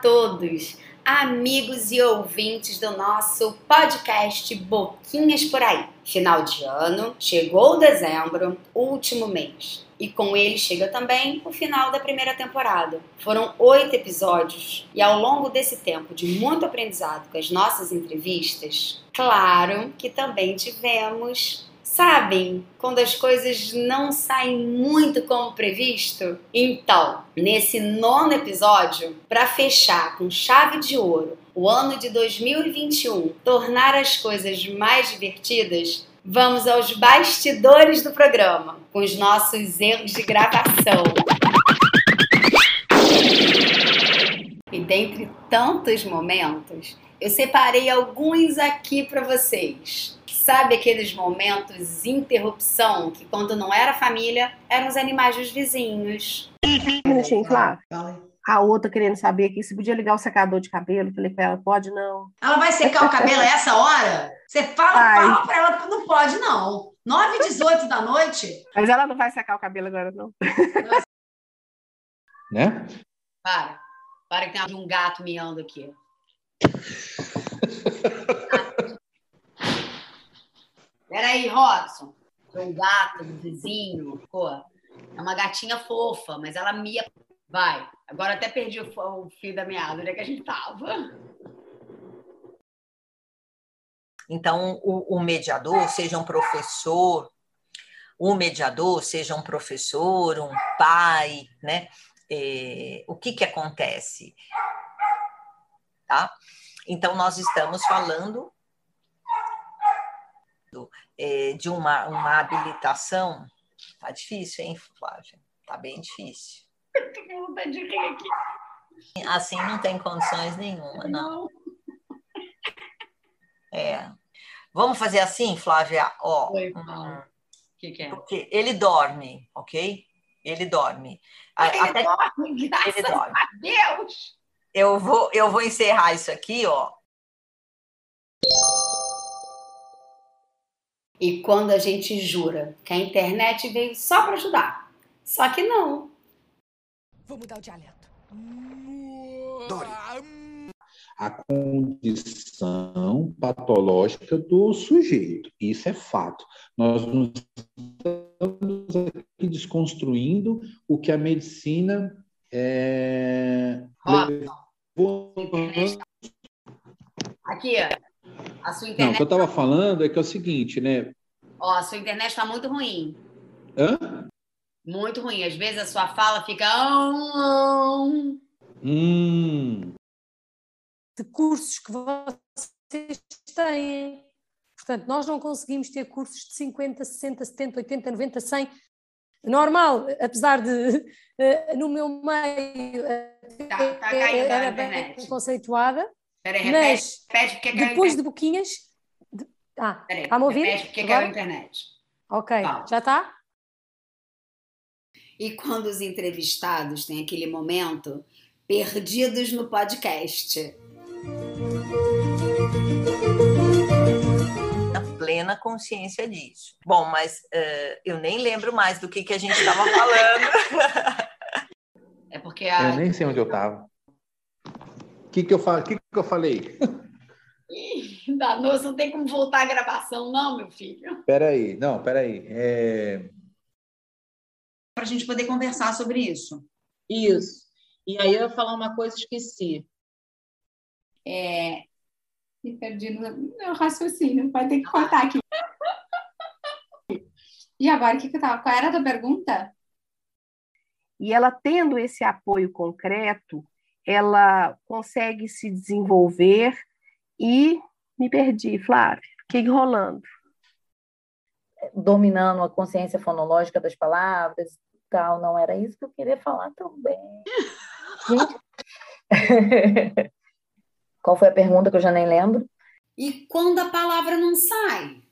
todos, amigos e ouvintes do nosso podcast Boquinhas por Aí. Final de ano, chegou dezembro, último mês. E com ele chega também o final da primeira temporada. Foram oito episódios e ao longo desse tempo de muito aprendizado com as nossas entrevistas, claro que também tivemos Sabem quando as coisas não saem muito como previsto? Então, nesse nono episódio, para fechar com chave de ouro o ano de 2021, tornar as coisas mais divertidas, vamos aos bastidores do programa, com os nossos erros de gravação. E dentre tantos momentos, eu separei alguns aqui para vocês. Sabe aqueles momentos interrupção que quando não era família, eram os animais dos vizinhos. Um minutinho, Flávio. A outra querendo saber aqui se podia ligar o secador de cabelo. Falei pra ela, pode não. Ela vai secar o cabelo a essa hora? Você fala, fala pra ela, não pode não. 9 e 18 da noite. Mas ela não vai secar o cabelo agora, não. Né? Para. Para que tem um gato miando aqui. Peraí, Robson. Tem um gato do vizinho, pô. É uma gatinha fofa, mas ela mia. Vai. Agora até perdi o, o fio da meada. Onde é que a gente tava? Então, o, o mediador, seja um professor, o mediador, seja um professor, um pai, né? É, o que que acontece? Tá? Então, nós estamos falando é, de uma, uma habilitação. Tá difícil, hein, Flávia? Tá bem difícil. Tenho vontade de rir aqui. Assim não tem condições nenhuma, não. É. Vamos fazer assim, Flávia? Ó, Oi, hum, que, que é? porque ele dorme, ok? Ele dorme. Ele Até dorme, graças ele dorme. a Deus! eu vou, eu vou encerrar isso aqui, ó. E quando a gente jura que a internet veio só para ajudar. Só que não. Vou mudar o dialeto. A condição patológica do sujeito. Isso é fato. Nós não estamos aqui desconstruindo o que a medicina é, levou aqui, ó. A sua Não, o internet, que eu estava falando é que é o seguinte, né? ó, a sua internet está muito ruim. Hã? Muito ruim. Às vezes a sua fala fica. Hum, De cursos que vocês têm. Portanto, nós não conseguimos ter cursos de 50, 60, 70, 80, 90, 100. Normal, apesar de eh, no meu meio eh, Tá, tá caindo a era bem internet. conceituada, Peraí, repete, mas repete porque caiu depois de boquinhas. de- Ah, Peraí, está-me a ouvir? repete porque Agora? caiu a internet. Ok, Fala. já está? E quando os entrevistados têm aquele momento perdidos no podcast. Na plena consciência disso. Bom, mas eh, eu nem lembro mais do que, que a gente estava falando. É porque a. eu nem sei onde eu estava. O que, que, eu fa- que, que eu falei? Ih, danou, você não tem como voltar a gravação, não, meu filho. Peraí, não, peraí. É... para a gente poder conversar sobre isso. Isso. E aí eu ia falar uma coisa e esqueci. É... Me perdi no meu raciocínio, vai ter que cortar aqui. E agora, o que, que eu tava? Qual era a tua pergunta? E ela tendo esse apoio concreto, ela consegue se desenvolver e me perdi, Flávia. Fiquei enrolando. dominando a consciência fonológica das palavras e tal. Não era isso que eu queria falar também. Gente. Qual foi a pergunta que eu já nem lembro? E quando a palavra não sai?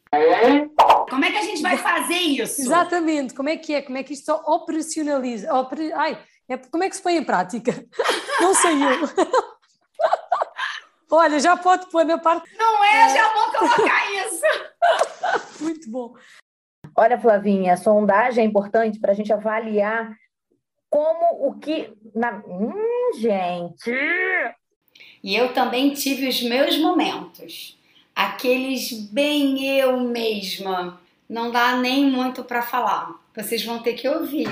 Como é que a gente vai fazer isso? Exatamente, como é que é? Como é que isto só operacionaliza? Opera... Ai, é... como é que se põe em prática? Não sei eu. Olha, já pode pôr na parte. Não é, já vou colocar isso. Muito bom. Olha, Flavinha, a sondagem é importante para a gente avaliar como o que. Na... Hum, gente! E eu também tive os meus momentos. Aqueles bem eu mesma. Não dá nem muito para falar. Vocês vão ter que ouvir.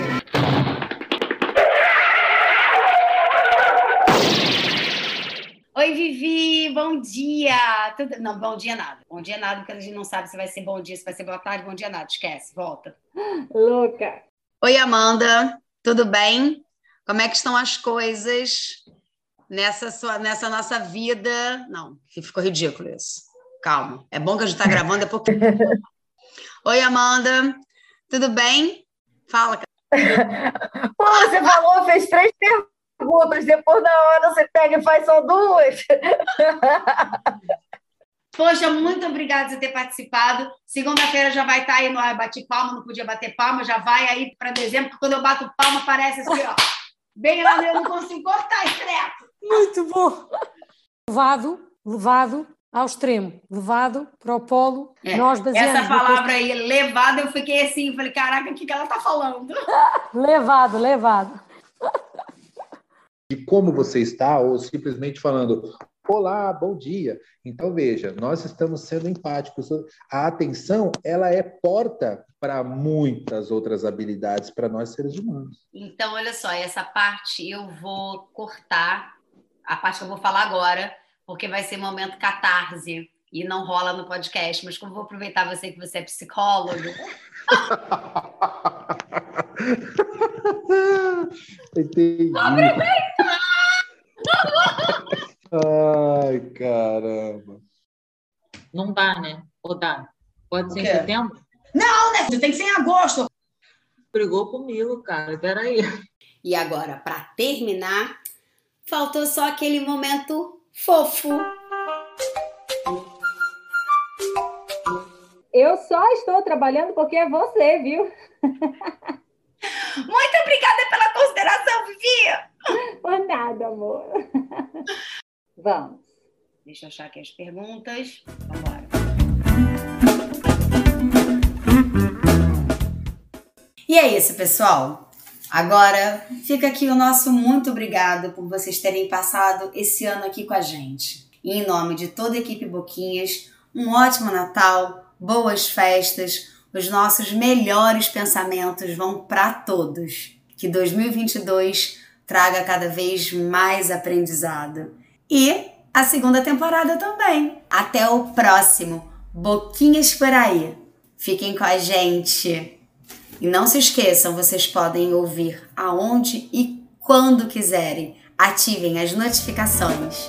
Oi, Vivi, bom dia. Tudo... Não, bom dia nada. Bom dia nada, porque a gente não sabe se vai ser bom dia, se vai ser boa tarde, bom dia nada. Esquece, volta. Louca. Oi, Amanda, tudo bem? Como é que estão as coisas nessa, sua, nessa nossa vida? Não, ficou ridículo isso. Calma. É bom que a gente está gravando, é porque. Oi, Amanda, tudo bem? Fala. Pô, você falou, fez três perguntas, depois na hora você pega e faz só duas. Poxa, muito obrigada por ter participado. Segunda-feira já vai estar aí no ar, bati palma, não podia bater palma, já vai aí para dezembro, porque quando eu bato palma parece assim, ó. Bem lá, eu não consigo cortar estreto. Muito bom. Levado, levado ao extremo, levado para o polo, É, nós baseamos... Essa palavra aí, levada, eu fiquei assim, falei, caraca, o que, que ela tá falando? Levado, levado. De como você está, ou simplesmente falando olá, bom dia. Então veja, nós estamos sendo empáticos. A atenção, ela é porta para muitas outras habilidades para nós seres humanos. Então, olha só, essa parte eu vou cortar, a parte que eu vou falar agora, porque vai ser momento catarse e não rola no podcast, mas como vou aproveitar você que você é psicólogo, Entendi. Ai, caramba. Não dá, né? Ou dá? Pode ser em setembro? Não, né? Você tem que ser em agosto. Brigou comigo, cara. Peraí. E agora, para terminar, faltou só aquele momento fofo. Eu só estou trabalhando porque é você, viu? Muito obrigada pela consideração, Vivi! Por nada, amor. Vamos. Deixa eu achar aqui as perguntas. Vambora. E é isso, pessoal. Agora fica aqui o nosso muito obrigado por vocês terem passado esse ano aqui com a gente. E em nome de toda a equipe Boquinhas, um ótimo Natal, boas festas, os nossos melhores pensamentos vão para todos. Que 2022 traga cada vez mais aprendizado. E a segunda temporada também. Até o próximo Boquinhas por aí. Fiquem com a gente. E não se esqueçam, vocês podem ouvir aonde e quando quiserem. Ativem as notificações.